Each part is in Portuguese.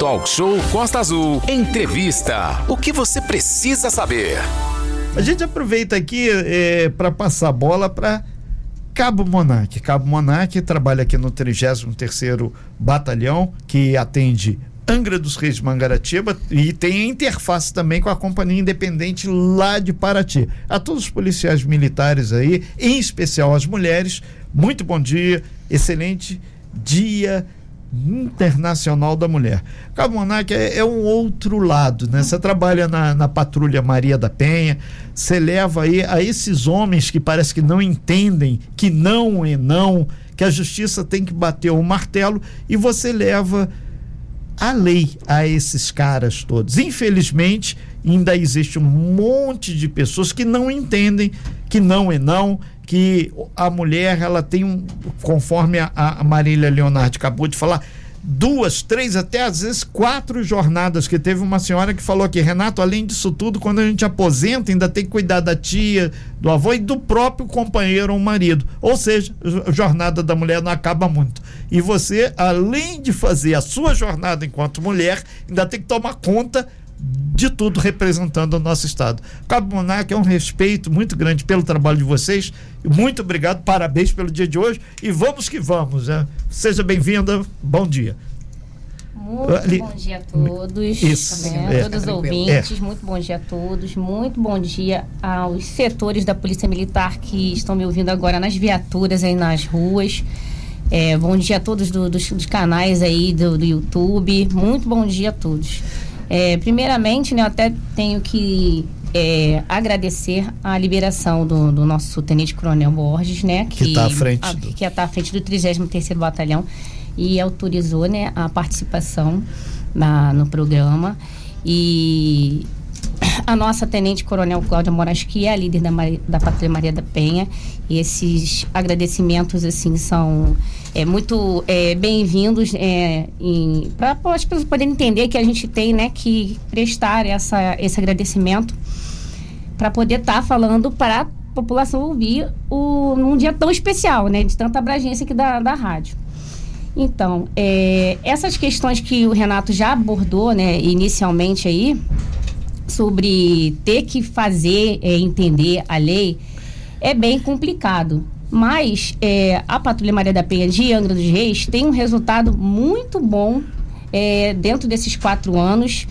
Talk Show Costa Azul. Entrevista. O que você precisa saber? A gente aproveita aqui é, para passar a bola para Cabo Monarque. Cabo Monarque trabalha aqui no 33º Batalhão, que atende Angra dos Reis Mangaratiba e tem interface também com a Companhia Independente lá de Paraty. A todos os policiais militares aí, em especial as mulheres, muito bom dia, excelente dia Internacional da Mulher. Cabo Monarque é, é, um outro lado, né? Você trabalha na, na patrulha Maria da Penha, você leva aí a esses homens que parece que não entendem que não é não, que a justiça tem que bater o martelo e você leva a lei a esses caras todos. Infelizmente, ainda existe um monte de pessoas que não entendem que não é não, que a mulher ela tem um, conforme a, a Marília Leonardo acabou de falar, duas, três, até às vezes quatro jornadas, que teve uma senhora que falou que, Renato, além disso tudo, quando a gente aposenta, ainda tem que cuidar da tia, do avô e do próprio companheiro ou marido. Ou seja, a jornada da mulher não acaba muito. E você, além de fazer a sua jornada enquanto mulher, ainda tem que tomar conta de tudo representando o nosso Estado. Cabo Monarca é um respeito muito grande pelo trabalho de vocês. Muito obrigado, parabéns pelo dia de hoje e vamos que vamos. Né? Seja bem-vinda, bom dia. Muito Ali, bom dia a todos, isso, né? é, todos os ouvintes, é. muito bom dia a todos, muito bom dia aos setores da Polícia Militar que estão me ouvindo agora nas viaturas aí nas ruas. É, bom dia a todos do, dos, dos, canais aí do, do YouTube, muito bom dia a todos. É, primeiramente, né, eu até tenho que é, agradecer a liberação do, do, nosso Tenente Coronel Borges, né? Que está à frente. A, do... Que está à frente do 33º Batalhão e autorizou, né, a participação na, no programa. E a nossa Tenente Coronel Cláudia Moraes, que é a líder da, da Patrulha Maria da Penha. E esses agradecimentos, assim, são é, muito é, bem-vindos é, para as pessoas poderem entender que a gente tem né, que prestar essa, esse agradecimento para poder estar tá falando para a população ouvir o, num dia tão especial, né, de tanta abrangência aqui da, da rádio. Então, é, essas questões que o Renato já abordou né, inicialmente aí, sobre ter que fazer é, entender a lei, é bem complicado. Mas é, a Patrulha Maria da Penha de Angra dos Reis tem um resultado muito bom é, dentro desses quatro anos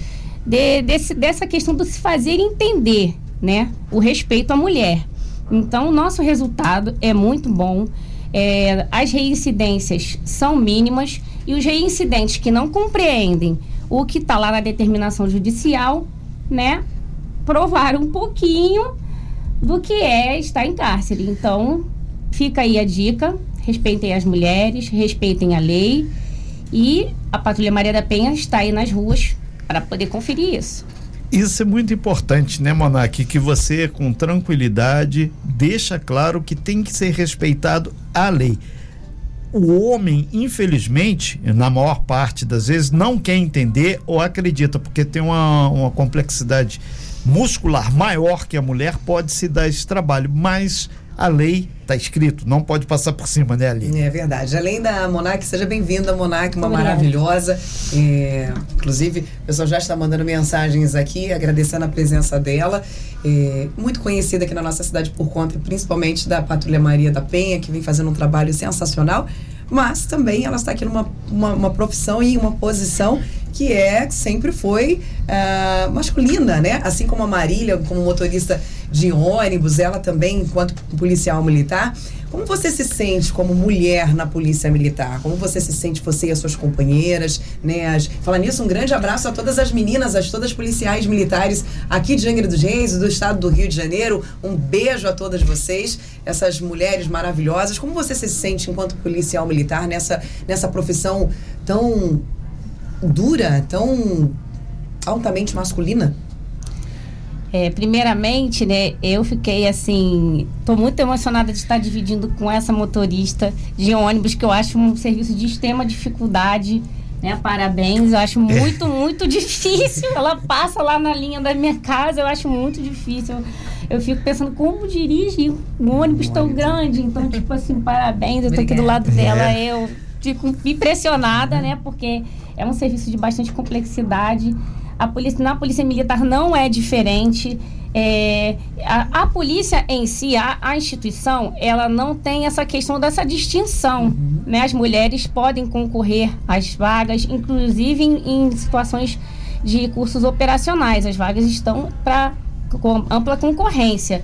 de, desse, dessa questão do se fazer entender né, o respeito à mulher. Então, o nosso resultado é muito bom. É, as reincidências são mínimas e os reincidentes que não compreendem o que está lá na determinação judicial, né, provaram um pouquinho do que é estar em cárcere. Então, fica aí a dica: respeitem as mulheres, respeitem a lei. E a Patrulha Maria da Penha está aí nas ruas para poder conferir isso. Isso é muito importante, né, Monarque? Que você, com tranquilidade, deixa claro que tem que ser respeitado a lei. O homem, infelizmente, na maior parte das vezes, não quer entender ou acredita, porque tem uma, uma complexidade muscular maior que a mulher, pode se dar esse trabalho. Mas a lei está escrito, não pode passar por cima, né, Ali? É verdade. Além da Monarque, seja bem-vinda, Monarque, uma Obrigada. maravilhosa. É, inclusive, o pessoal já está mandando mensagens aqui, agradecendo a presença dela. É, muito conhecida aqui na nossa cidade por conta, principalmente da Patrulha Maria da Penha, que vem fazendo um trabalho sensacional mas também ela está aqui numa uma, uma profissão e uma posição que é sempre foi uh, masculina, né? Assim como a Marília, como motorista de ônibus, ela também, enquanto policial militar. Como você se sente como mulher na polícia militar? Como você se sente, você e as suas companheiras, né? As... Falar nisso, um grande abraço a todas as meninas, a todas as policiais militares aqui de Angra dos Reis, do estado do Rio de Janeiro. Um beijo a todas vocês, essas mulheres maravilhosas. Como você se sente enquanto policial militar nessa, nessa profissão tão dura, tão altamente masculina? É, primeiramente, né, eu fiquei assim, tô muito emocionada de estar dividindo com essa motorista de ônibus, que eu acho um serviço de extrema dificuldade, né? Parabéns, eu acho muito, muito difícil. Ela passa lá na linha da minha casa, eu acho muito difícil. Eu fico pensando como dirige um ônibus tão grande. Então, tipo assim, parabéns, eu tô aqui do lado dela, é. eu fico impressionada, né? Porque é um serviço de bastante complexidade. A polícia, na polícia militar não é diferente. É, a, a, polícia em si, a, a, instituição, ela não tem essa questão dessa distinção. Uhum. Né? As mulheres podem concorrer às vagas, inclusive em, em situações de cursos operacionais. As vagas estão para ampla concorrência.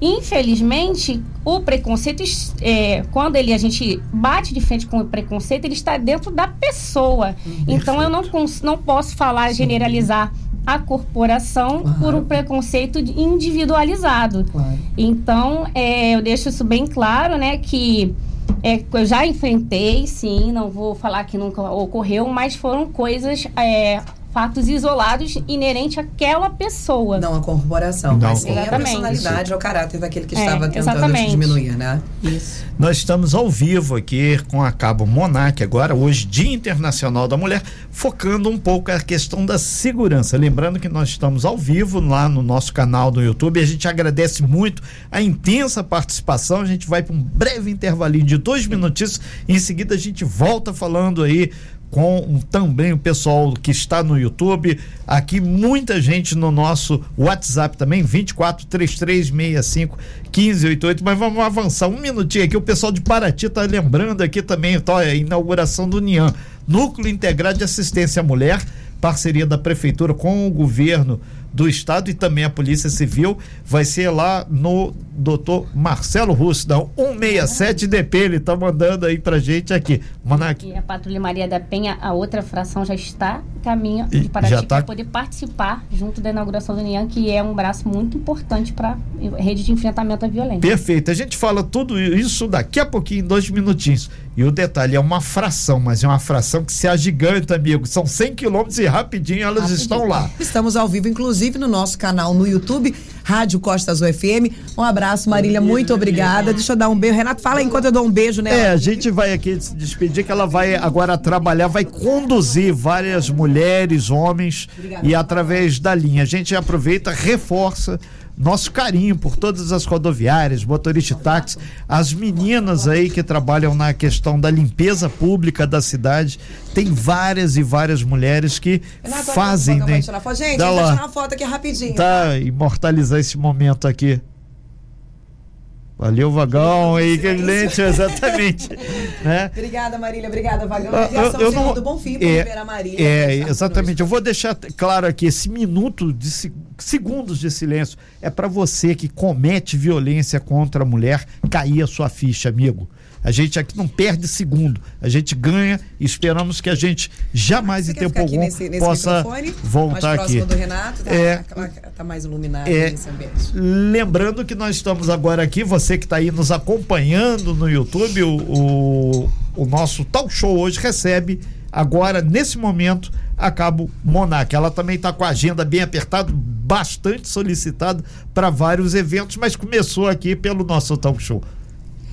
Infelizmente, o preconceito, é, quando ele, a gente bate de frente com o preconceito, ele está dentro da pessoa. Hum, então, eu não, não posso falar, generalizar a corporação claro. por um preconceito individualizado. Claro. Então, é, eu deixo isso bem claro, né, que é, eu já enfrentei, sim, não vou falar que nunca ocorreu, mas foram coisas é, fatos isolados inerente àquela pessoa. Não a corporação, não. mas sim a personalidade ou caráter daquele que é, estava tentando exatamente. diminuir, né? Isso. Nós estamos ao vivo aqui com a Cabo Monac agora, hoje Dia Internacional da Mulher, focando um pouco a questão da segurança. Lembrando que nós estamos ao vivo lá no nosso canal do YouTube. A gente agradece muito a intensa participação. A gente vai para um breve intervalinho de dois minutinhos. Em seguida a gente volta falando aí com também o pessoal que está no YouTube, aqui muita gente no nosso WhatsApp também, 24 3365 1588, mas vamos avançar um minutinho aqui, o pessoal de Paraty está lembrando aqui também, tá, a inauguração do NIAN, Núcleo Integrado de Assistência à Mulher, parceria da prefeitura com o governo do Estado e também a Polícia Civil. Vai ser lá no doutor Marcelo Russo, da 167 DP. Ele está mandando aí pra gente aqui. Manac. E a Patrulha Maria da Penha, a outra fração já está caminho de Paraty tá... para poder participar junto da inauguração do União, que é um braço muito importante para a rede de enfrentamento à violência. Perfeito. A gente fala tudo isso daqui a pouquinho, em dois minutinhos. E o detalhe é uma fração, mas é uma fração que se agiganta, amigo. São 100 quilômetros e rapidinho elas rapidinho. estão lá. Estamos ao vivo, inclusive, no nosso canal no YouTube, Rádio Costa Azul FM. Um abraço, Marília. Muito obrigada. Deixa eu dar um beijo. Renato, fala enquanto eu dou um beijo nela. É, a gente vai aqui se despedir que ela vai agora trabalhar, vai conduzir várias mulheres, homens Obrigada, e através da linha. A gente aproveita, reforça nosso carinho por todas as rodoviárias, motoristas de táxi, as meninas aí que trabalham na questão da limpeza pública da cidade. Tem várias e várias mulheres que fazem, né? Gente, Dá lá. uma foto aqui rapidinho. Tá, imortalizar esse momento aqui. Valeu, Vagão, aí, excelente, exatamente. né? Obrigada, Marília, obrigada, Vagão. Ah, eu, eu não, do Bonfim, é, ver a Marília. É, exatamente. Eu vou deixar claro aqui, esse minuto de segundos de silêncio é para você que comete violência contra a mulher cair a sua ficha, amigo. A gente aqui não perde segundo, a gente ganha e esperamos que a gente jamais Você em tempo algum nesse, nesse possa voltar mais aqui. do Renato, tá, é, tá, mais iluminado é, nesse ambiente. Lembrando que nós estamos agora aqui, você que está aí nos acompanhando no YouTube, o, o, o nosso talk show hoje recebe agora, nesse momento, a Cabo Monac. Ela também está com a agenda bem apertada, bastante solicitada para vários eventos, mas começou aqui pelo nosso talk show.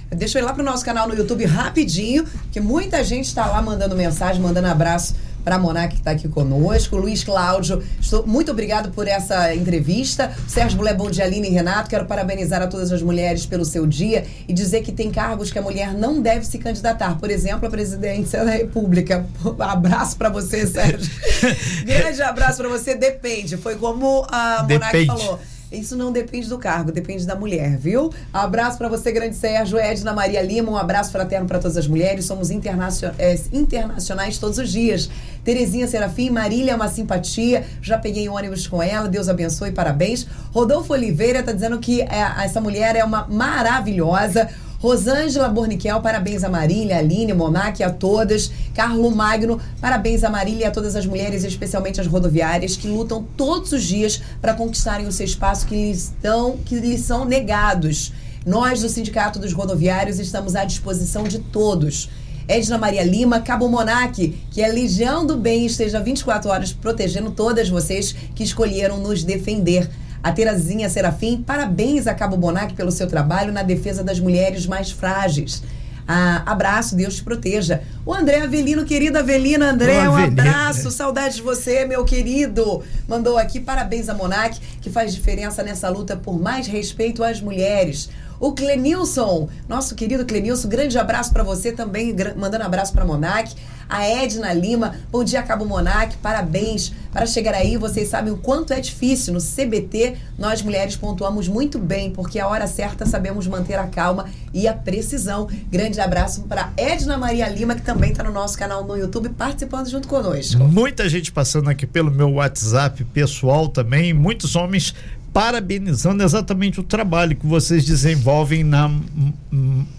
Deixa eu ir lá pro nosso canal no YouTube rapidinho, que muita gente está lá mandando mensagem, mandando abraço para a Monark que está aqui conosco. Luiz Cláudio, estou muito obrigado por essa entrevista. Sérgio Bulé, bom dia, Aline e Renato. Quero parabenizar a todas as mulheres pelo seu dia e dizer que tem cargos que a mulher não deve se candidatar. Por exemplo, a presidência da República. Abraço para você, Sérgio. Grande abraço para você. Depende. Foi como a Monark falou isso não depende do cargo, depende da mulher, viu? Abraço para você, grande Sérgio, Edna Maria Lima, um abraço fraterno para todas as mulheres. Somos é, internacionais todos os dias. Terezinha Serafim, Marília é uma simpatia. Já peguei ônibus com ela, Deus abençoe, parabéns. Rodolfo Oliveira tá dizendo que é, essa mulher é uma maravilhosa. Rosângela Borniquel, parabéns a Marília, Aline, Monac, a todas. Carlo Magno, parabéns a Marília e a todas as mulheres, especialmente as rodoviárias, que lutam todos os dias para conquistarem o seu espaço que lhes, dão, que lhes são negados. Nós, do Sindicato dos Rodoviários, estamos à disposição de todos. Edna Maria Lima, Cabo Monac, que a Legião do Bem esteja 24 horas protegendo todas vocês que escolheram nos defender. A Terezinha Serafim, parabéns a Cabo Bonac pelo seu trabalho na defesa das mulheres mais frágeis. Ah, abraço, Deus te proteja. O André Avelino, querido Avelino, André, um abraço, saudade de você, meu querido. Mandou aqui, parabéns a Monac, que faz diferença nessa luta por mais respeito às mulheres. O Clenilson, nosso querido Clenilson, grande abraço para você também, mandando abraço para Monac a Edna Lima. Bom dia, Cabo Monac. Parabéns para chegar aí. Vocês sabem o quanto é difícil. No CBT, nós mulheres pontuamos muito bem, porque a hora certa sabemos manter a calma e a precisão. Grande abraço para Edna Maria Lima, que também está no nosso canal no YouTube, participando junto conosco. Muita gente passando aqui pelo meu WhatsApp pessoal também, muitos homens parabenizando exatamente o trabalho que vocês desenvolvem na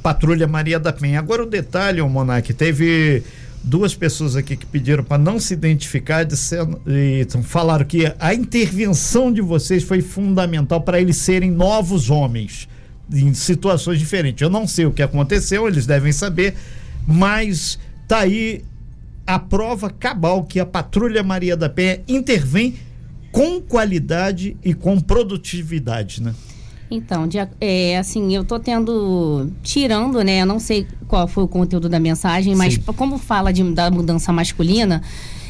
Patrulha Maria da Penha. Agora o detalhe, o Monark, teve duas pessoas aqui que pediram para não se identificar dizendo, e falaram que a intervenção de vocês foi fundamental para eles serem novos homens em situações diferentes. Eu não sei o que aconteceu, eles devem saber, mas tá aí a prova cabal que a Patrulha Maria da Penha intervém com qualidade e com produtividade, né? Então, de, é, assim, eu tô tendo. Tirando, né? Eu não sei qual foi o conteúdo da mensagem, mas Sim. como fala de, da mudança masculina,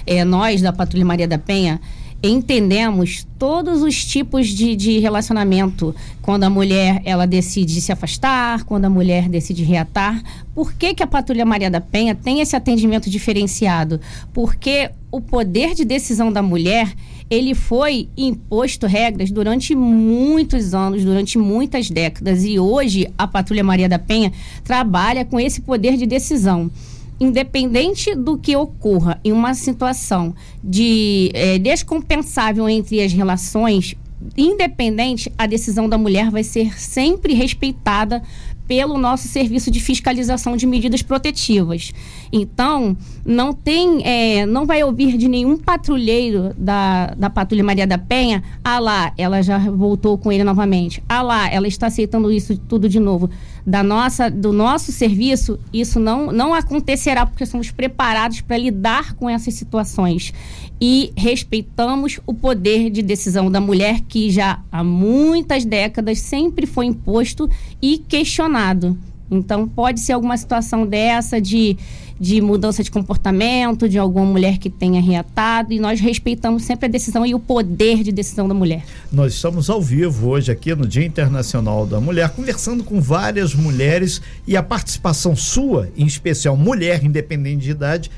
é, nós da Patrulha Maria da Penha entendemos todos os tipos de, de relacionamento. Quando a mulher ela decide se afastar, quando a mulher decide reatar. Por que, que a Patrulha Maria da Penha tem esse atendimento diferenciado? Porque o poder de decisão da mulher ele foi imposto regras durante muitos anos, durante muitas décadas. E hoje a Patrulha Maria da Penha trabalha com esse poder de decisão. Independente do que ocorra em uma situação de é, descompensável entre as relações, independente, a decisão da mulher vai ser sempre respeitada pelo nosso serviço de fiscalização de medidas protetivas. Então, não tem, é, não vai ouvir de nenhum patrulheiro da, da Patrulha Maria da Penha, ah lá, ela já voltou com ele novamente, ah lá, ela está aceitando isso tudo de novo. Da nossa, do nosso serviço, isso não, não acontecerá, porque somos preparados para lidar com essas situações e respeitamos o poder de decisão da mulher que já há muitas décadas sempre foi imposto e questionado. Então, pode ser alguma situação dessa de, de mudança de comportamento, de alguma mulher que tenha reatado, e nós respeitamos sempre a decisão e o poder de decisão da mulher. Nós estamos ao vivo hoje aqui no Dia Internacional da Mulher, conversando com várias mulheres e a participação sua, em especial mulher, independente de idade,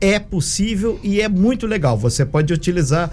é possível e é muito legal. Você pode utilizar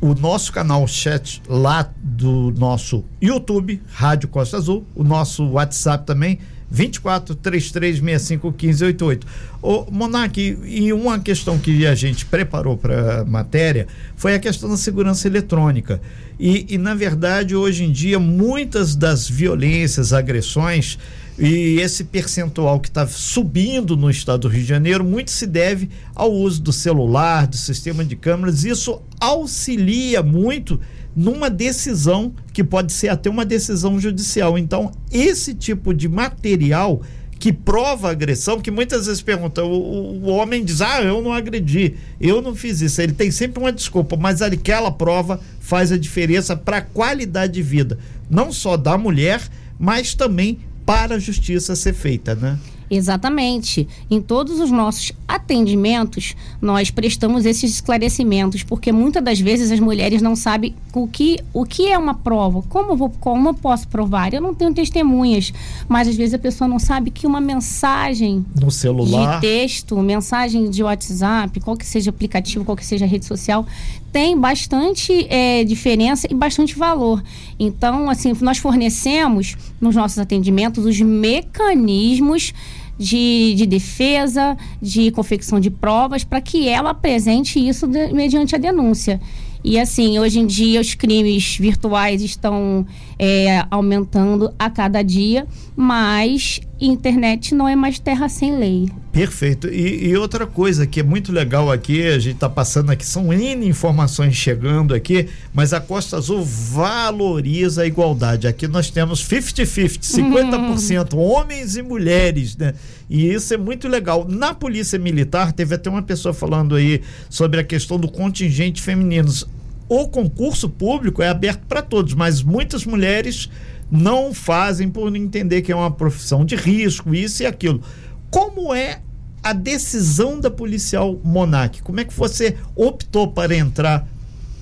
o nosso canal chat lá do nosso YouTube, Rádio Costa Azul, o nosso WhatsApp também, 24 3365 1588. Ô, Monark, e uma questão que a gente preparou para a matéria foi a questão da segurança eletrônica. E, e, na verdade, hoje em dia, muitas das violências, agressões, e esse percentual que está subindo no estado do Rio de Janeiro, muito se deve ao uso do celular, do sistema de câmeras. Isso auxilia muito numa decisão que pode ser até uma decisão judicial. Então, esse tipo de material que prova agressão, que muitas vezes pergunta, o, o, homem diz, ah, eu não agredi, eu não fiz isso. Ele tem sempre uma desculpa, mas aquela prova faz a diferença para a qualidade de vida, não só da mulher, mas também para a justiça ser feita, né? Exatamente. Em todos os nossos atendimentos, nós prestamos esses esclarecimentos, porque muitas das vezes as mulheres não sabem o que, o que é uma prova, como, vou, como eu posso provar. Eu não tenho testemunhas, mas às vezes a pessoa não sabe que uma mensagem no celular, de texto, mensagem de WhatsApp, qual que seja aplicativo, qual que seja rede social, tem bastante é, diferença e bastante valor. Então, assim, nós fornecemos nos nossos atendimentos os mecanismos de, de defesa, de confecção de provas, para que ela apresente isso de, mediante a denúncia. E assim, hoje em dia os crimes virtuais estão é, aumentando a cada dia, mas internet não é mais terra sem lei. Perfeito. E, e outra coisa que é muito legal aqui, a gente está passando aqui, são N informações chegando aqui, mas a Costa Azul valoriza a igualdade. Aqui nós temos 50-50, 50%, uhum. homens e mulheres, né? E isso é muito legal. Na Polícia Militar, teve até uma pessoa falando aí sobre a questão do contingente femininos. O concurso público é aberto para todos, mas muitas mulheres não fazem por entender que é uma profissão de risco, isso e aquilo. Como é a decisão da policial Monac? Como é que você optou para entrar,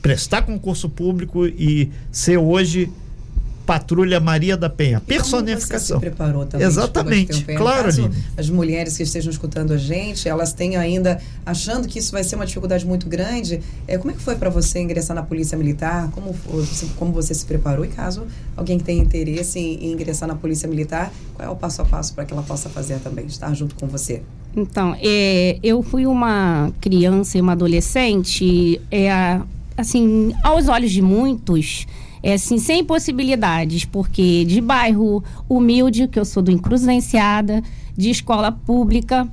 prestar concurso público e ser hoje Patrulha Maria da Penha. Personificação. Como você se preparou também? Exatamente. Claro, Caso As mulheres que estejam escutando a gente, elas têm ainda achando que isso vai ser uma dificuldade muito grande. É, como é que foi para você ingressar na Polícia Militar? Como, como você se preparou? E caso alguém que tenha interesse em, em ingressar na Polícia Militar, qual é o passo a passo para que ela possa fazer também, estar junto com você? Então, é, eu fui uma criança e uma adolescente, é, assim, aos olhos de muitos, é assim, sem possibilidades, porque de bairro humilde, que eu sou do Encruzilhenciada, de escola pública,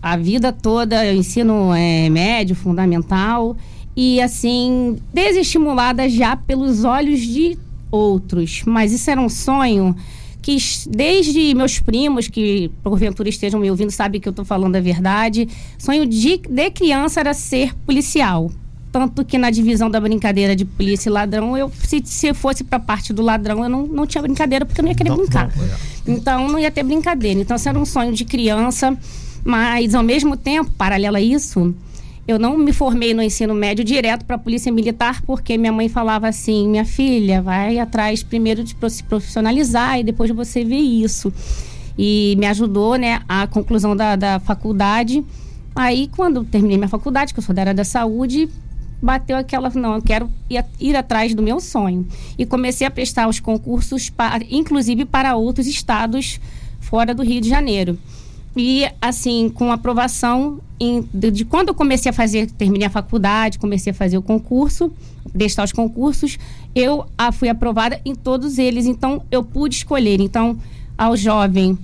a vida toda, ensino é, médio, fundamental, e assim, desestimulada já pelos olhos de outros. Mas isso era um sonho que desde meus primos, que porventura estejam me ouvindo, sabem que eu estou falando a verdade, sonho de, de criança era ser policial. Tanto que na divisão da brincadeira de polícia e ladrão, eu se, se fosse para a parte do ladrão, eu não, não tinha brincadeira, porque eu não ia querer não, brincar. Não, é. Então, não ia ter brincadeira. Então, isso era um sonho de criança, mas ao mesmo tempo, paralelo a isso, eu não me formei no ensino médio direto para a Polícia Militar, porque minha mãe falava assim: minha filha, vai atrás primeiro de se profissionalizar e depois você vê isso. E me ajudou, né, a conclusão da, da faculdade. Aí, quando terminei minha faculdade, que eu sou da área da saúde, bateu aquela, não, eu quero ir, atrás do meu sonho. E comecei a prestar os concursos, para, inclusive para outros estados fora do Rio de Janeiro. E, assim, com aprovação em, de, de, quando eu comecei a fazer, terminei a faculdade, comecei a fazer o concurso, prestar os concursos, eu a, fui aprovada em todos eles. Então, eu pude escolher. Então, ao jovem,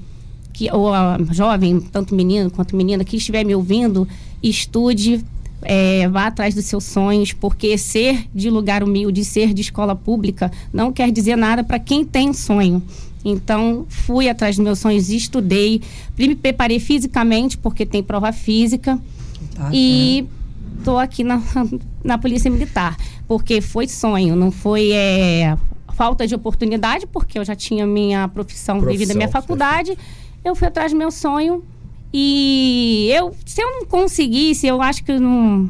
que, ou a jovem, tanto menino quanto menina, que estiver me ouvindo, estude, é, vá atrás dos seus sonhos, porque ser de lugar humilde, ser de escola pública, não quer dizer nada para quem tem sonho. Então, fui atrás dos meus sonhos, estudei, me preparei fisicamente, porque tem prova física. Tá, e estou aqui na, na Polícia Militar, porque foi sonho, não foi é, falta de oportunidade, porque eu já tinha minha profissão, profissão vivida minha faculdade. Eu fui atrás do meu sonho e eu, se eu não conseguisse, eu acho que eu não.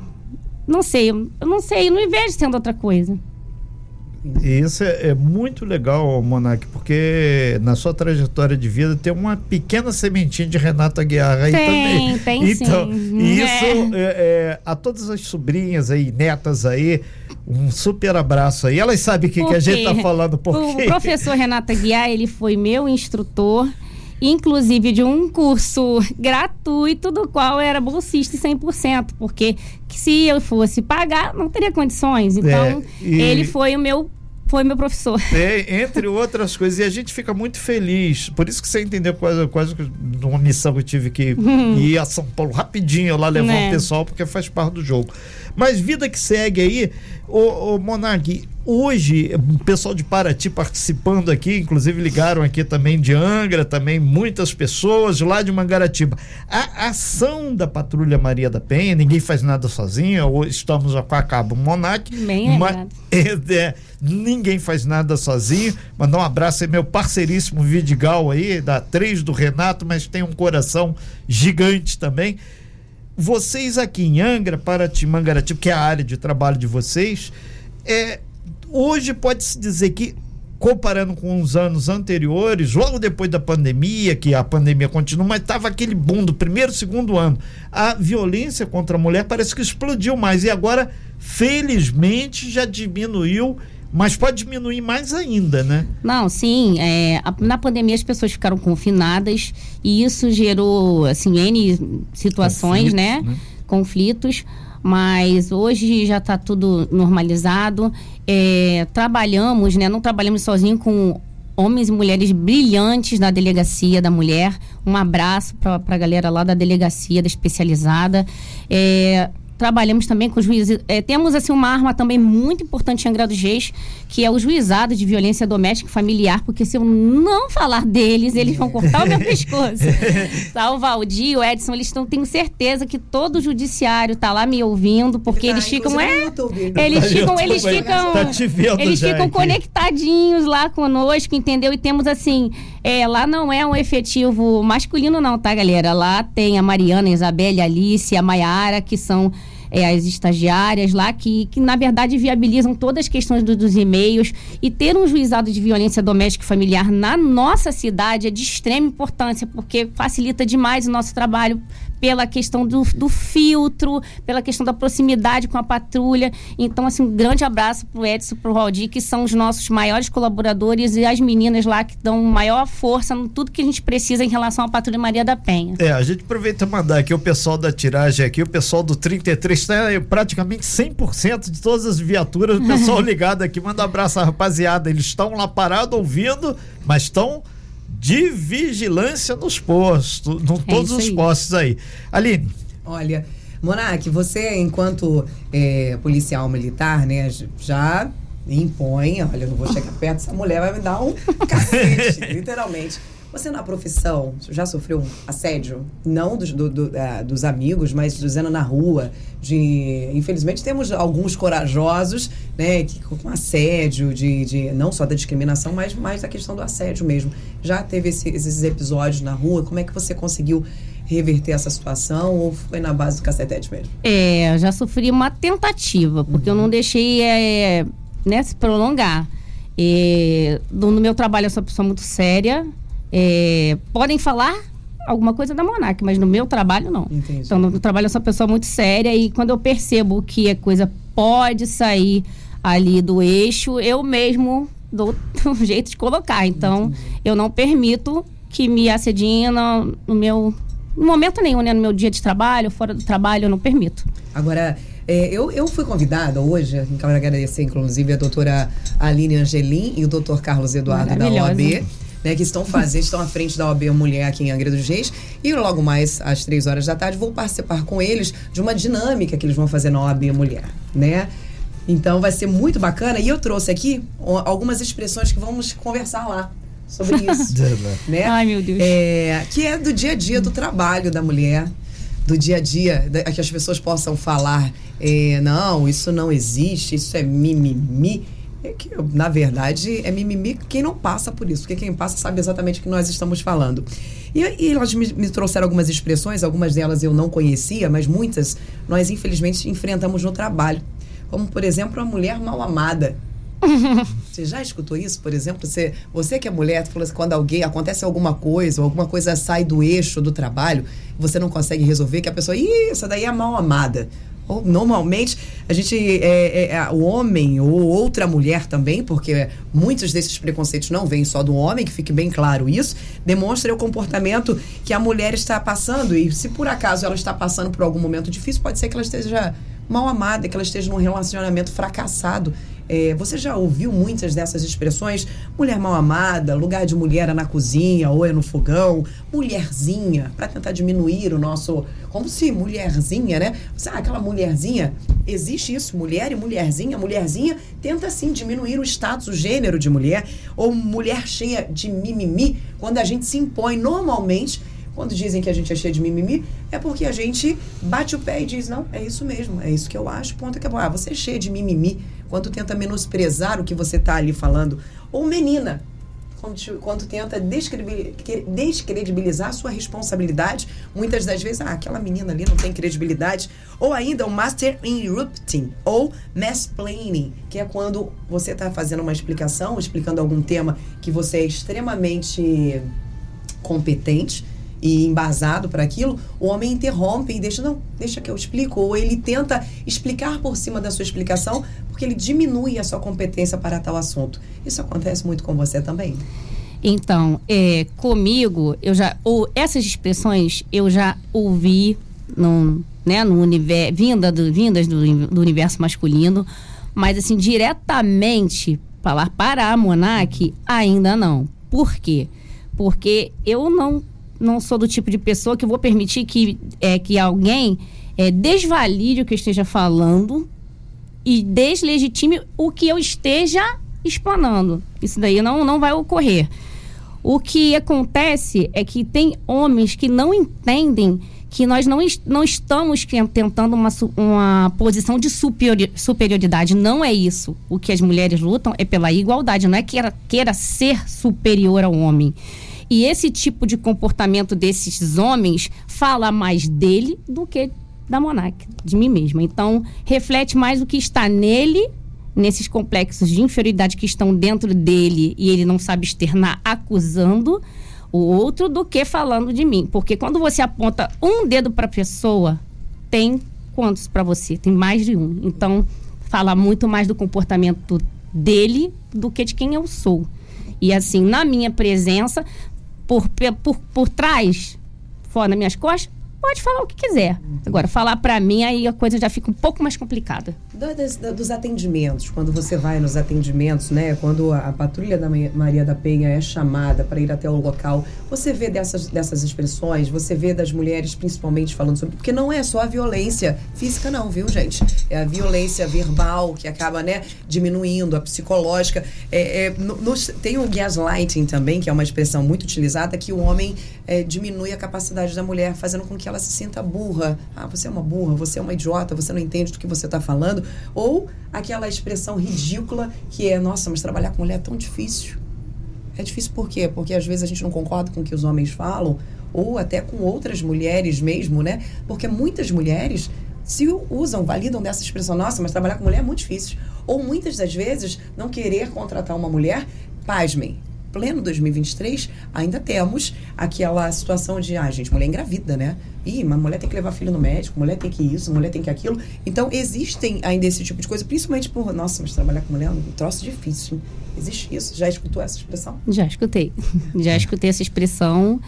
Não sei, eu não sei, eu não vejo sendo outra coisa. Isso é, é, muito legal, Monark, porque na sua trajetória de vida tem uma pequena sementinha de Renata Guiar aí tem, também. Tem, então, sim. isso é. É, é a todas as sobrinhas aí, netas aí, um super abraço aí. Elas sabem o que, que a gente está falando. Porque... O professor Renata Guiar, ele foi meu instrutor inclusive de um curso gratuito, do qual era bolsista 100%, porque se eu fosse pagar, não teria condições. Então, é, e... ele foi o meu foi meu professor. É, entre outras coisas, e a gente fica muito feliz. Por isso que você entendeu quase, quase uma missão que eu tive que ir a São Paulo rapidinho lá levar é. o pessoal, porque faz parte do jogo. Mas vida que segue aí, o, Monark, hoje, o pessoal de Paraty participando aqui, inclusive ligaram aqui também de Angra, também muitas pessoas lá de Mangaratiba. A ação da Patrulha Maria da Penha, ninguém faz nada sozinho, ou estamos com a cabo. Bem mas, é, é, ninguém faz nada sozinho. Mandar um abraço aí, meu parceiríssimo Vidigal aí, da 3 do Renato, mas tem um coração gigante também vocês aqui em Angra, Paraty, Mangaratiba, que é a área de trabalho de vocês, é, hoje pode-se dizer que, comparando com os anos anteriores, logo depois da pandemia, que a pandemia continua, mas estava aquele boom do primeiro, segundo ano, a violência contra a mulher parece que explodiu mais. E agora, felizmente, já diminuiu mas pode diminuir mais ainda, né? Não, sim. É, a, na pandemia as pessoas ficaram confinadas e isso gerou, assim, N situações, Conflitos, né? né? Conflitos. Mas hoje já está tudo normalizado. É, trabalhamos, né? Não trabalhamos sozinho com homens e mulheres brilhantes na delegacia da mulher. Um abraço para a galera lá da delegacia da especializada. É, trabalhamos também com juízes. É, temos assim uma arma também muito importante em Angra dos Reis, que é o juizado de violência doméstica e familiar, porque se eu não falar deles, eles vão cortar o meu pescoço. tá, o Valdir, o Edson, eles estão, tenho certeza que todo o judiciário tá lá me ouvindo, porque tá, eles ficam. É, eles ficam, eles ficam. Tá eles ficam conectadinhos lá conosco, entendeu? E temos assim. É, lá não é um efetivo masculino, não, tá, galera? Lá tem a Mariana, a Isabelle, a Alice, a Maiara, que são é, as estagiárias lá, que, que na verdade viabilizam todas as questões do, dos e-mails. E ter um juizado de violência doméstica e familiar na nossa cidade é de extrema importância, porque facilita demais o nosso trabalho pela questão do, do filtro, pela questão da proximidade com a patrulha. Então, assim, um grande abraço pro Edson, pro Valdir, que são os nossos maiores colaboradores e as meninas lá que dão maior força no tudo que a gente precisa em relação à Patrulha Maria da Penha. É, a gente aproveita e mandar aqui o pessoal da tiragem aqui, o pessoal do 33 está praticamente 100% de todas as viaturas, o pessoal ligado aqui, manda um abraço à rapaziada, eles estão lá parados ouvindo, mas estão de vigilância nos postos, em é todos os postos aí. Aline. Olha, Monark, você, enquanto é, policial militar, né, já impõe, olha, eu não vou chegar perto, essa mulher vai me dar um cacete, literalmente. Você na profissão já sofreu um assédio? Não dos, do, do, uh, dos amigos, mas dizendo na rua. De, infelizmente temos alguns corajosos, né, que com assédio, de, de não só da discriminação, mas mais da questão do assédio mesmo. Já teve esse, esses episódios na rua? Como é que você conseguiu reverter essa situação ou foi na base do cacetete mesmo? É, já sofri uma tentativa, porque uhum. eu não deixei é, né, se prolongar. É, no meu trabalho eu sou uma pessoa muito séria, é, podem falar alguma coisa da Monark, mas no meu trabalho não. Entendi. Então, no meu trabalho eu sou uma pessoa muito séria e quando eu percebo que a coisa pode sair ali do eixo, eu mesmo dou um jeito de colocar. Então, Entendi. eu não permito que me assediem no, no meu no momento nenhum, né? No meu dia de trabalho, fora do trabalho, eu não permito. Agora, é, eu, eu fui convidada hoje, quero agradecer inclusive a doutora Aline Angelim e o doutor Carlos Eduardo da OAB né, que estão fazendo, estão à frente da OAB Mulher aqui em Angra dos Reis. E logo mais às três horas da tarde vou participar com eles de uma dinâmica que eles vão fazer na OAB Mulher, né? Então vai ser muito bacana. E eu trouxe aqui algumas expressões que vamos conversar lá sobre isso. né? Ai, meu Deus. É, que é do dia a dia do trabalho da mulher, do dia a dia, da, que as pessoas possam falar: é, não, isso não existe, isso é mimimi é que, na verdade, é mimimi quem não passa por isso, porque quem passa sabe exatamente o que nós estamos falando. E, e elas me, me, trouxeram algumas expressões, algumas delas eu não conhecia, mas muitas nós, infelizmente, enfrentamos no trabalho. Como, por exemplo, a mulher mal amada. Você já escutou isso, por exemplo? Você, você que é mulher, falou assim, quando alguém acontece alguma coisa, ou alguma coisa sai do eixo do trabalho, você não consegue resolver, que a pessoa, ih, essa daí é mal amada. Normalmente, a gente, é, é, é, o homem ou outra mulher também, porque muitos desses preconceitos não vêm só do homem, que fique bem claro isso, demonstra o comportamento que a mulher está passando. E se por acaso ela está passando por algum momento difícil, pode ser que ela esteja mal amada, que ela esteja num relacionamento fracassado. É, você já ouviu muitas dessas expressões? Mulher mal amada, lugar de mulher é na cozinha ou é no fogão, mulherzinha, para tentar diminuir o nosso. Como se mulherzinha, né? Sabe, aquela mulherzinha, existe isso, mulher e mulherzinha. Mulherzinha tenta sim diminuir o status, o gênero de mulher, ou mulher cheia de mimimi, quando a gente se impõe normalmente quando dizem que a gente é cheio de mimimi, é porque a gente bate o pé e diz, não, é isso mesmo, é isso que eu acho, ponto que Ah, você é cheio de mimimi, quando tenta menosprezar o que você está ali falando. Ou menina, quando, tenta descredibilizar sua responsabilidade, muitas das vezes, ah, aquela menina ali não tem credibilidade. Ou ainda o master interrupting, ou mansplaining, que é quando você está fazendo uma explicação, explicando algum tema que você é extremamente competente, e embasado para aquilo, o homem interrompe e deixa, não, deixa que eu explico. Ou ele tenta explicar por cima da sua explicação, porque ele diminui a sua competência para tal assunto. Isso acontece muito com você também? Então, é, comigo, eu já, ou essas expressões eu já ouvi no, né, no universo, vinda do, vindas do, do universo masculino, mas assim, diretamente falar para a Monark, ainda não. Por quê? Porque eu não não sou do tipo de pessoa que vou permitir que, é, que alguém é, desvalide o que eu esteja falando e deslegitime o que eu esteja explanando. Isso daí não, não vai ocorrer. O que acontece é que tem homens que não entendem que nós não, não estamos tentando uma, uma posição de superioridade. Não é isso. O que as mulheres lutam é pela igualdade, não é que queira, queira ser superior ao homem. E esse tipo de comportamento desses homens fala mais dele do que da Monark, de mim mesma. Então, reflete mais o que está nele, nesses complexos de inferioridade que estão dentro dele e ele não sabe externar acusando o outro do que falando de mim. Porque quando você aponta um dedo para a pessoa, tem quantos para você? Tem mais de um. Então, fala muito mais do comportamento dele do que de quem eu sou. E assim, na minha presença, por, por, por trás, fora das minhas costas, pode falar o que quiser. Agora, falar para mim, aí a coisa já fica um pouco mais complicada. dos, dos atendimentos, quando você vai nos atendimentos, né? Quando a, a patrulha da Maria da Penha é chamada para ir até o local, você vê dessas, dessas expressões, você vê das mulheres principalmente falando sobre. Porque não é só a violência física, não, viu, gente? É a violência verbal que acaba, né, diminuindo, a psicológica. É, é no, no, tem o gaslighting também, que é uma expressão muito utilizada, que o homem é, diminui a capacidade da mulher, fazendo com que ela se sinta burra. Ah, você é uma burra, você é uma idiota, você não entende do que você está falando. Ou aquela expressão ridícula que é, nossa, mas trabalhar com mulher é tão difícil. É difícil por quê? Porque às vezes a gente não concorda com o que os homens falam, ou até com outras mulheres mesmo, né? Porque muitas mulheres se usam, validam dessa expressão, nossa, mas trabalhar com mulher é muito difícil. Ou muitas das vezes não querer contratar uma mulher, pasmem, pleno 2023, ainda temos aquela situação de, ah, gente, mulher engravida, né? Ih, mas mulher tem que levar filho no médico, mulher tem que isso, mulher tem que aquilo. Então, existem ainda esse tipo de coisa, principalmente por, nossa, mas trabalhar com mulher é um troço difícil. Existe isso? Já escutou essa expressão? Já escutei. Já escutei essa expressão.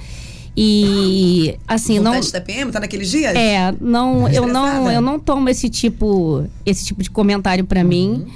E assim, Vontade não de TPM, tá naqueles dias? É, não, eu não, eu não tomo esse tipo, esse tipo de comentário para uhum. mim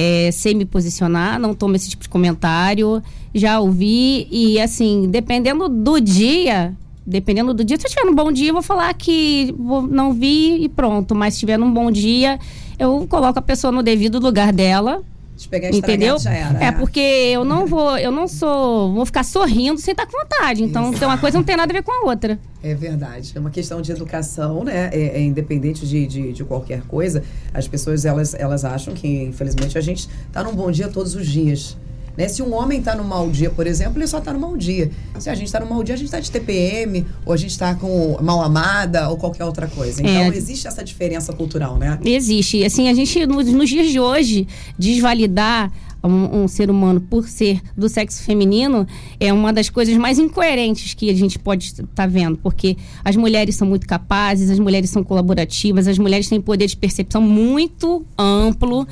é, sem me posicionar, não tomo esse tipo de comentário. Já ouvi e, assim, dependendo do dia, dependendo do dia, se eu tiver um bom dia, eu vou falar que vou, não vi e pronto. Mas se tiver um bom dia, eu coloco a pessoa no devido lugar dela de pegar Entendeu? Já era, é, é, porque eu não vou, eu não sou, vou ficar sorrindo sem estar com vontade. Então, tem uma coisa não tem nada a ver com a outra. É verdade. É uma questão de educação, né? É, é independente de, de, de, qualquer coisa. As pessoas, elas, elas acham que, infelizmente, a gente está num bom dia todos os dias. Né? Se um homem está no mau dia, por exemplo, ele só está no mau dia. Se a gente está no mau dia, a gente está de TPM, ou a gente está com mal amada, ou qualquer outra coisa. Então, é. existe essa diferença cultural, né? Existe. Assim, a gente, nos, nos dias de hoje, desvalidar um, um, ser humano por ser do sexo feminino é uma das coisas mais incoerentes que a gente pode estar tá vendo, porque as mulheres são muito capazes, as mulheres são colaborativas, as mulheres têm poder de percepção muito amplo.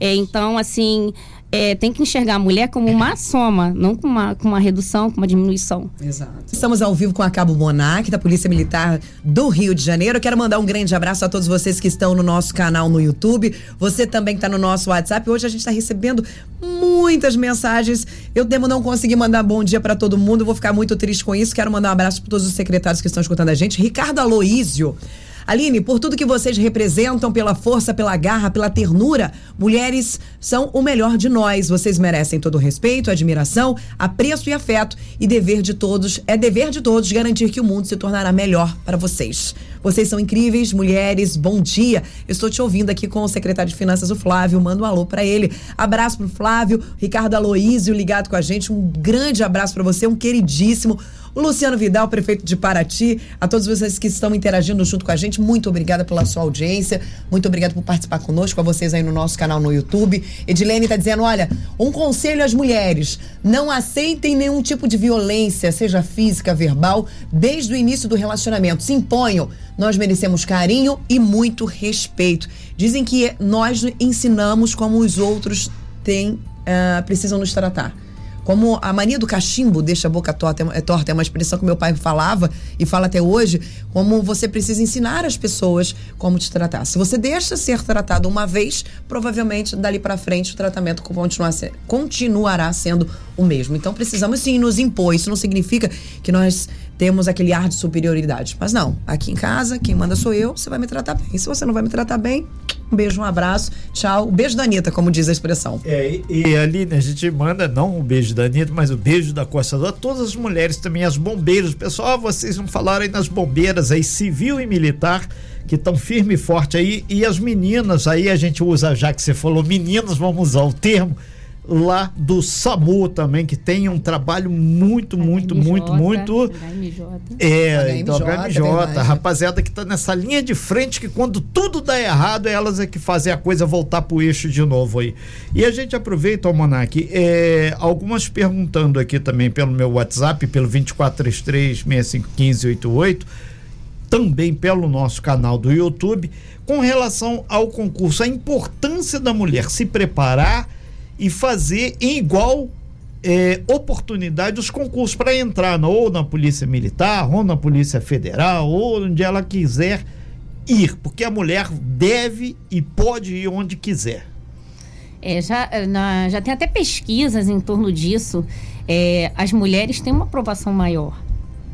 É, então, assim, é, tem que enxergar a mulher como uma soma, não com uma, com uma redução, com uma diminuição. Exato. Estamos ao vivo com a Cabo Monac, da Polícia Militar do Rio de Janeiro. Quero mandar um grande abraço a todos vocês que estão no nosso canal no YouTube. Você também está no nosso WhatsApp. Hoje a gente está recebendo muitas mensagens. Eu temo não conseguir mandar bom dia para todo mundo. Vou ficar muito triste com isso. Quero mandar um abraço para todos os secretários que estão escutando a gente. Ricardo Aloísio. Aline, por tudo que vocês representam, pela força, pela garra, pela ternura, mulheres são o melhor de nós. Vocês merecem todo o respeito, admiração, apreço e afeto. E dever de todos, é dever de todos garantir que o mundo se tornará melhor para vocês. Vocês são incríveis, mulheres, bom dia. Estou te ouvindo aqui com o secretário de Finanças, o Flávio. Manda um alô para ele. Abraço pro Flávio, Ricardo Aloísio ligado com a gente. Um grande abraço para você, um queridíssimo. Luciano Vidal, prefeito de Paraty, a todos vocês que estão interagindo junto com a gente, muito obrigada pela sua audiência, muito obrigada por participar conosco, a vocês aí no nosso canal no YouTube. Edilene está dizendo: olha, um conselho às mulheres: não aceitem nenhum tipo de violência, seja física, verbal, desde o início do relacionamento. Se imponham. Nós merecemos carinho e muito respeito. Dizem que nós ensinamos como os outros têm, uh, precisam nos tratar. Como a mania do cachimbo deixa a boca torta, é torta, é uma expressão que meu pai falava e fala até hoje, como você precisa ensinar as pessoas como te tratar. Se você deixa ser tratado uma vez, provavelmente dali para frente o tratamento continuará sendo o mesmo. Então precisamos sim nos impor. Isso não significa que nós temos aquele ar de superioridade. Mas não, aqui em casa, quem manda sou eu, você vai me tratar bem. Se você não vai me tratar bem, um beijo, um abraço, tchau. O beijo da Anitta, como diz a expressão. É, e, e ali né, a gente manda não o beijo da Anitta, mas o beijo da Costa a todas as mulheres também, as bombeiras. Pessoal, vocês não falaram aí nas bombeiras aí, civil e militar que estão firme e forte aí e as meninas aí a gente usa já que você falou meninas vamos usar o termo lá do SAMU também, que tem um trabalho muito, muito, HMJ, muito, muito. HMJ. É, HMJ, então HMJ, é a rapaziada que tá nessa linha de frente, que quando tudo dá errado, elas é que fazem a coisa voltar pro eixo de novo aí. E a gente aproveita, Monark, é, algumas perguntando aqui também pelo meu WhatsApp, pelo 2433-651588, também pelo nosso canal do YouTube, com relação ao concurso, a importância da mulher se preparar e fazer em igual é, oportunidade os concursos para entrar na- ou na Polícia Militar, ou na Polícia Federal, ou onde ela quiser ir, porque a mulher deve e pode ir onde quiser. É, já, na- já tem até pesquisas em torno disso. É, as mulheres têm uma aprovação maior,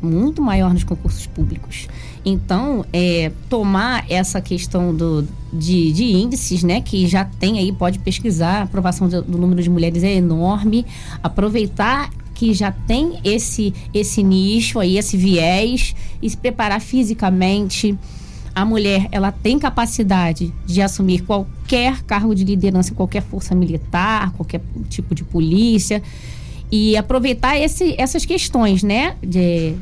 muito maior nos concursos públicos. Então, é, tomar essa questão do, de, de índices, né, que já tem aí, pode pesquisar, a aprovação do, do número de mulheres é enorme. Aproveitar que já tem esse, esse nicho aí, esse viés, e se preparar fisicamente a mulher ela tem capacidade de assumir qualquer cargo de liderança qualquer força militar, qualquer tipo de polícia e aproveitar esse, essas questões, né, de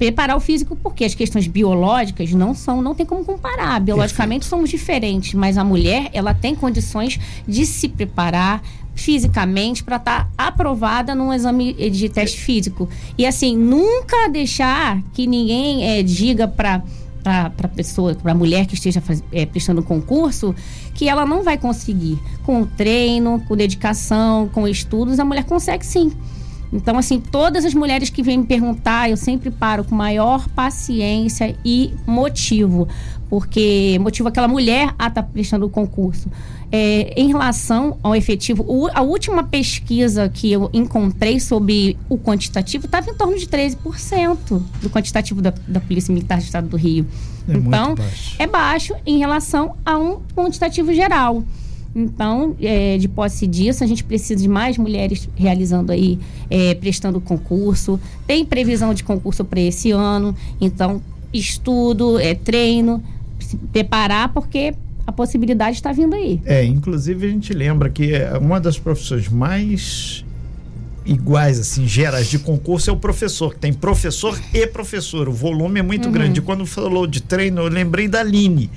preparar o físico porque as questões biológicas não são, não tem como comparar. Biologicamente somos diferentes, mas a mulher ela tem condições de se preparar fisicamente para estar aprovada num exame de teste físico. E assim, nunca deixar que ninguém eh, diga para para pessoa, para mulher que esteja faz, é, prestando concurso, que ela não vai conseguir. Com treino, com dedicação, com estudos, a mulher consegue sim. Então, assim, todas as mulheres que vêm me perguntar, eu sempre paro com maior paciência e motivo. Porque motivo aquela mulher a estar prestando o concurso. É, em relação ao efetivo, a última pesquisa que eu encontrei sobre o quantitativo estava em torno de 13% do quantitativo da, da Polícia Militar do Estado do Rio. É então, baixo. é baixo em relação a um quantitativo geral. Então, é, de posse disso, a gente precisa de mais mulheres realizando aí, é, prestando concurso. Tem previsão de concurso para esse ano. Então, estudo, é, treino, se preparar, porque a possibilidade está vindo aí. É, inclusive a gente lembra que é uma das profissões mais iguais, assim, gerais de concurso é o professor, que tem professor e professor. O volume é muito Uhum. grande. Quando falou de treino, eu lembrei da Aline.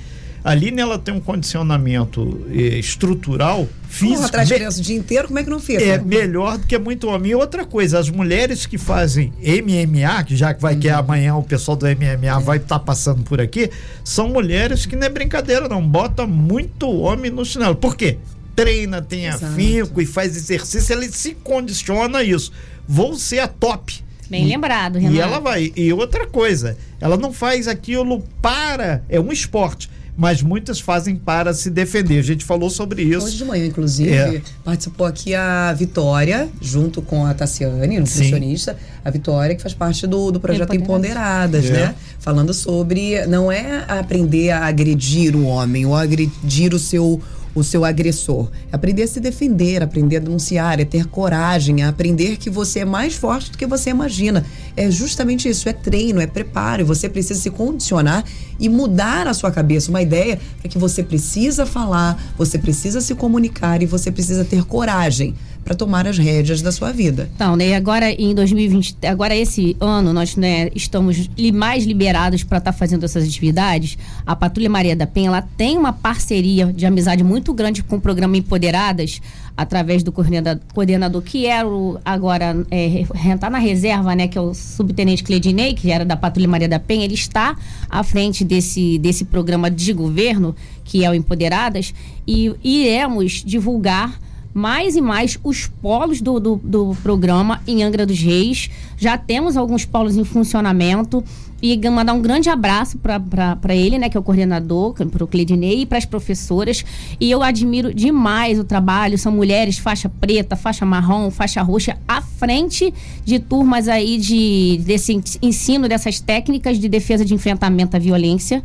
A Aline, ela tem um condicionamento eh, estrutural, físico. Porra, atrás de criança o dia inteiro, como é que não fica? é melhor do que muito homem. E outra coisa, as mulheres que fazem MMA, que já que vai que Uhum. amanhã o pessoal do MMA vai estar passando por aqui, são mulheres que não é brincadeira, não. Bota muito homem no chinelo. Por quê? Treina, tem Exato. afinco e faz exercício, ele se condiciona a isso. Vou ser a top. Bem E- lembrado, Renato. E ela vai. E outra coisa, ela não faz aquilo para. É um esporte. Mas muitas fazem para se defender. A gente falou sobre isso. Hoje de manhã, inclusive, É. participou aqui a Vitória, junto com a Tassiane, nutricionista. A Vitória, que faz parte do, do projeto Empoderadas. Empoderadas, É. né? Falando sobre. Não é aprender a agredir o homem ou agredir o seu. O seu agressor. Aprender a se defender, aprender a denunciar, é ter coragem, é aprender que você é mais forte do que você imagina. É justamente isso, é treino, é preparo. Você precisa se condicionar e mudar a sua cabeça. Uma ideia para que você precisa falar, você precisa se comunicar e você precisa ter coragem para tomar as rédeas da sua vida. Então, né, agora em 2020, agora esse ano, nós né, estamos li- mais liberados para estar fazendo essas atividades. A Patrulha Maria da Penha, ela tem uma parceria de amizade muito grande com o programa Empoderadas, através do coordenador, coordenador que era o, agora, é, tá na reserva, né, que é o subtenente Cledinei, que era da Patrulha Maria da Penha, ele está à frente desse, desse programa de governo, que é o Empoderadas, e iremos divulgar mais e mais os polos do, do, do programa em Angra dos Reis. Já temos alguns polos em funcionamento. E mandar um grande abraço para ele, né, que é o coordenador, para o Cledinei e para as professoras. E eu admiro demais o trabalho. São mulheres faixa preta, faixa marrom, faixa roxa, à frente de turmas aí de, desse ens- ensino dessas técnicas de defesa de enfrentamento à violência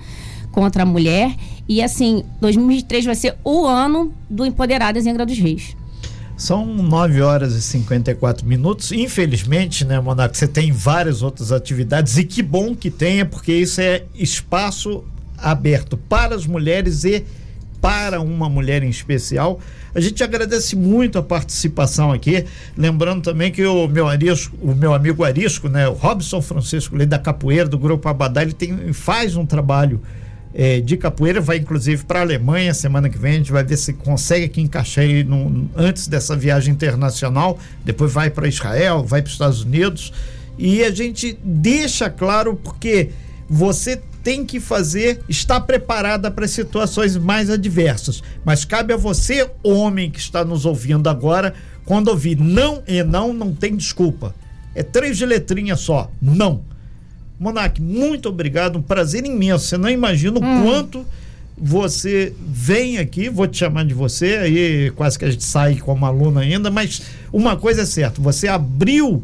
contra a mulher. E assim, 2023 vai ser o ano do Empoderadas em Angra dos Reis. São 9 horas e 54 minutos. Infelizmente, né, Monaco, você tem várias outras atividades e que bom que tenha, porque isso é espaço aberto para as mulheres e para uma mulher em especial. A gente agradece muito a participação aqui, lembrando também que o meu arisco, o meu amigo Arisco, né, o Robson Francisco, da capoeira do grupo Abadá, ele tem faz um trabalho é, de capoeira, vai inclusive para a Alemanha semana que vem. A gente vai ver se consegue aqui encaixar ele no, antes dessa viagem internacional. Depois vai para Israel, vai para os Estados Unidos. E a gente deixa claro porque você tem que fazer, está preparada para situações mais adversas. Mas cabe a você, homem que está nos ouvindo agora, quando ouvir não e não, não tem desculpa. É três de letrinha só, não. Monark, muito obrigado, um prazer imenso. Você não imagina o hum. quanto você vem aqui, vou te chamar de você, aí quase que a gente sai como aluno ainda, mas uma coisa é certa, você abriu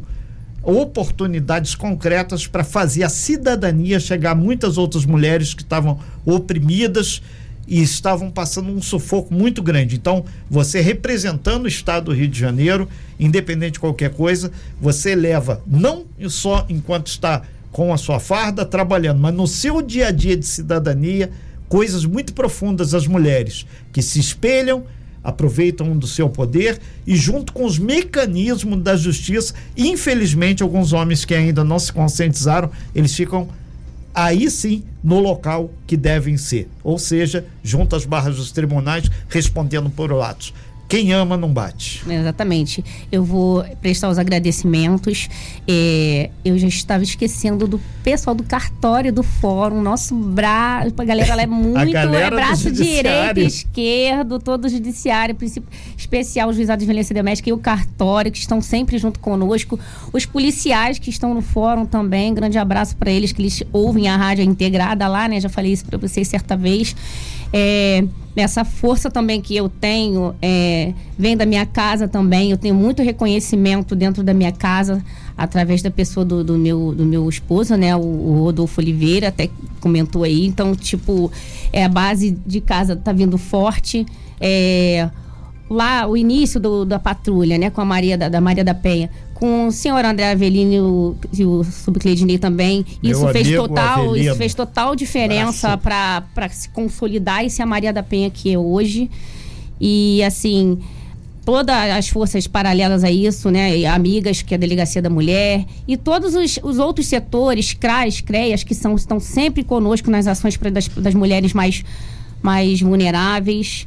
oportunidades concretas para fazer a cidadania chegar a muitas outras mulheres que estavam oprimidas e estavam passando um sufoco muito grande. Então, você representando o estado do Rio de Janeiro, independente de qualquer coisa, você leva não só enquanto está com a sua farda trabalhando, mas no seu dia a dia de cidadania, coisas muito profundas às mulheres que se espelham, aproveitam do seu poder e junto com os mecanismos da justiça, infelizmente alguns homens que ainda não se conscientizaram, eles ficam aí sim no local que devem ser, ou seja, junto às barras dos tribunais, respondendo por atos. Quem ama não bate. Exatamente. Eu vou prestar os agradecimentos. É, eu já estava esquecendo do pessoal do cartório do fórum, nosso braço. A galera é muito. é braço direito, esquerdo, todo o judiciário, especial, o juizado de violência doméstica e o cartório, que estão sempre junto conosco. Os policiais que estão no fórum também. Grande abraço para eles, que eles ouvem a rádio integrada lá, né? Já falei isso para vocês certa vez. É, essa força também que eu tenho é, vem da minha casa também. Eu tenho muito reconhecimento dentro da minha casa através da pessoa do, do meu, do meu esposo, né? O, o, Rodolfo Oliveira até comentou aí. Então, tipo, é, a base de casa tá vindo forte. É, lá, o início do, da patrulha, né? Com a Maria da, da Maria da Penha com o senhor André Avelino e o, e o subcledinei também. Meu isso fez total, Avelino. isso fez total diferença para se consolidar e ser a Maria da Penha que é hoje. E assim, todas as forças paralelas a isso, né? Amigas, que é a Delegacia da Mulher, e todos os, os outros setores, CRAS, CREAS, que são, estão sempre conosco nas ações pra, das, das mulheres mais, mais vulneráveis.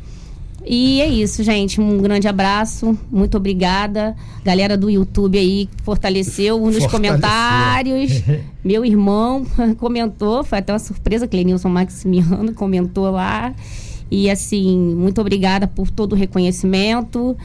E é isso, gente. Um grande abraço. Muito obrigada. Galera do YouTube aí fortaleceu nos fortaleceu. comentários. Meu irmão comentou, foi até uma surpresa, Clenilson Maximiano comentou lá. E assim, muito obrigada por todo o reconhecimento.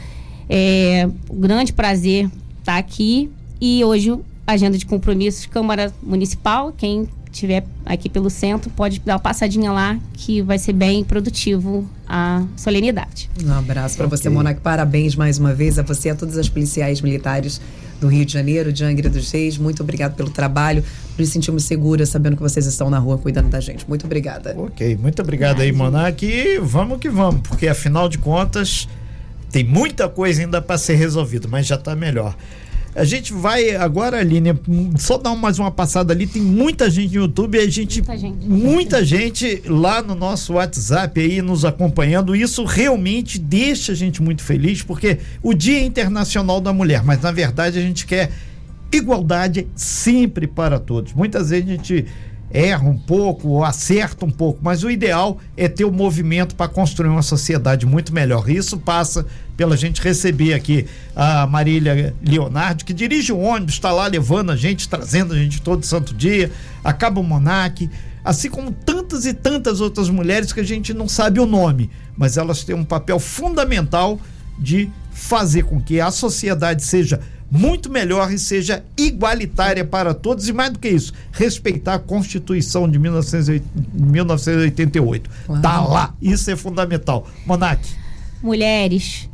É um grande prazer estar aqui. E hoje, agenda de compromissos, Câmara Municipal. Quem estiver aqui pelo centro, pode dar uma passadinha lá, que vai ser bem produtivo a solenidade. Um abraço para okay. você, Monac. Parabéns mais uma vez a você e a todos os policiais militares do Rio de Janeiro, de Angra dos Reis. Muito obrigado pelo trabalho. Nos sentimos seguras sabendo que vocês estão na rua cuidando da gente. Muito obrigada. Ok, muito obrigado aí, Monac. E vamos que vamos, porque afinal de contas tem muita coisa ainda para ser resolvida, mas já está melhor. A gente vai agora, Aline, só dar mais uma passada ali. Tem muita gente no YouTube, a gente, muita gente, muita gente lá no nosso WhatsApp aí nos acompanhando. Isso realmente deixa a gente muito feliz, porque o Dia Internacional da Mulher, mas na verdade a gente quer igualdade sempre para todos. Muitas vezes a gente erra um pouco ou acerta um pouco, mas o ideal é ter o um movimento para construir uma sociedade muito melhor. Isso passa pela gente receber aqui a Marília Leonardo, que dirige o ônibus, está lá levando a gente, trazendo a gente todo santo dia, acaba o Monac, assim como tantas e tantas outras mulheres que a gente não sabe o nome, mas elas têm um papel fundamental de fazer com que a sociedade seja muito melhor e seja igualitária para todos e mais do que isso, respeitar a Constituição de 1988. Claro. Tá lá, isso é fundamental. Monac. Mulheres,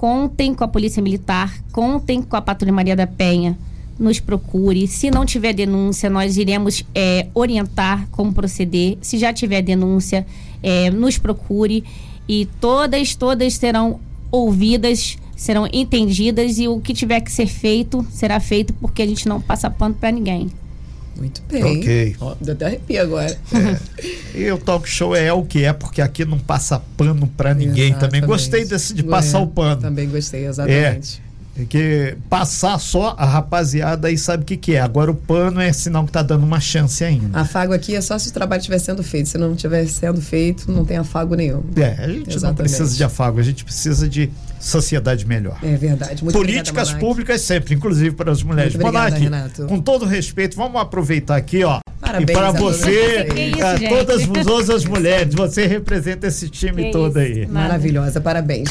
contem com a Polícia Militar, contem com a Patrulha Maria da Penha, nos procure. Se não tiver denúncia, nós iremos é, orientar como proceder. Se já tiver denúncia, é, nos procure e todas, todas serão ouvidas serão entendidas e o que tiver que ser feito será feito porque a gente não passa pano para ninguém. Muito bem. Ok. Ó, deu até arrepio agora. E o talk show é o que é, porque aqui não passa pano pra ninguém também. Exatamente. Gostei desse de passar É, o pano. Também gostei, exatamente. Porque passar só a rapaziada aí sabe o que, que é. Agora o pano é sinal que tá dando uma chance ainda. Afago aqui é só se o trabalho estiver sendo feito. Se não estiver sendo feito, não tem afago nenhum. É, a gente não Exatamente. precisa de afago, a gente precisa de sociedade melhor. É verdade. Muito Políticas obrigada, públicas sempre, inclusive para as mulheres. Muito obrigada, Monark, Renato. com todo respeito, vamos aproveitar aqui, ó. Parabéns e para você, vocês. Que isso, todas, todas as mulheres, você representa esse time Que todo isso. aí. Maravilhosa, parabéns.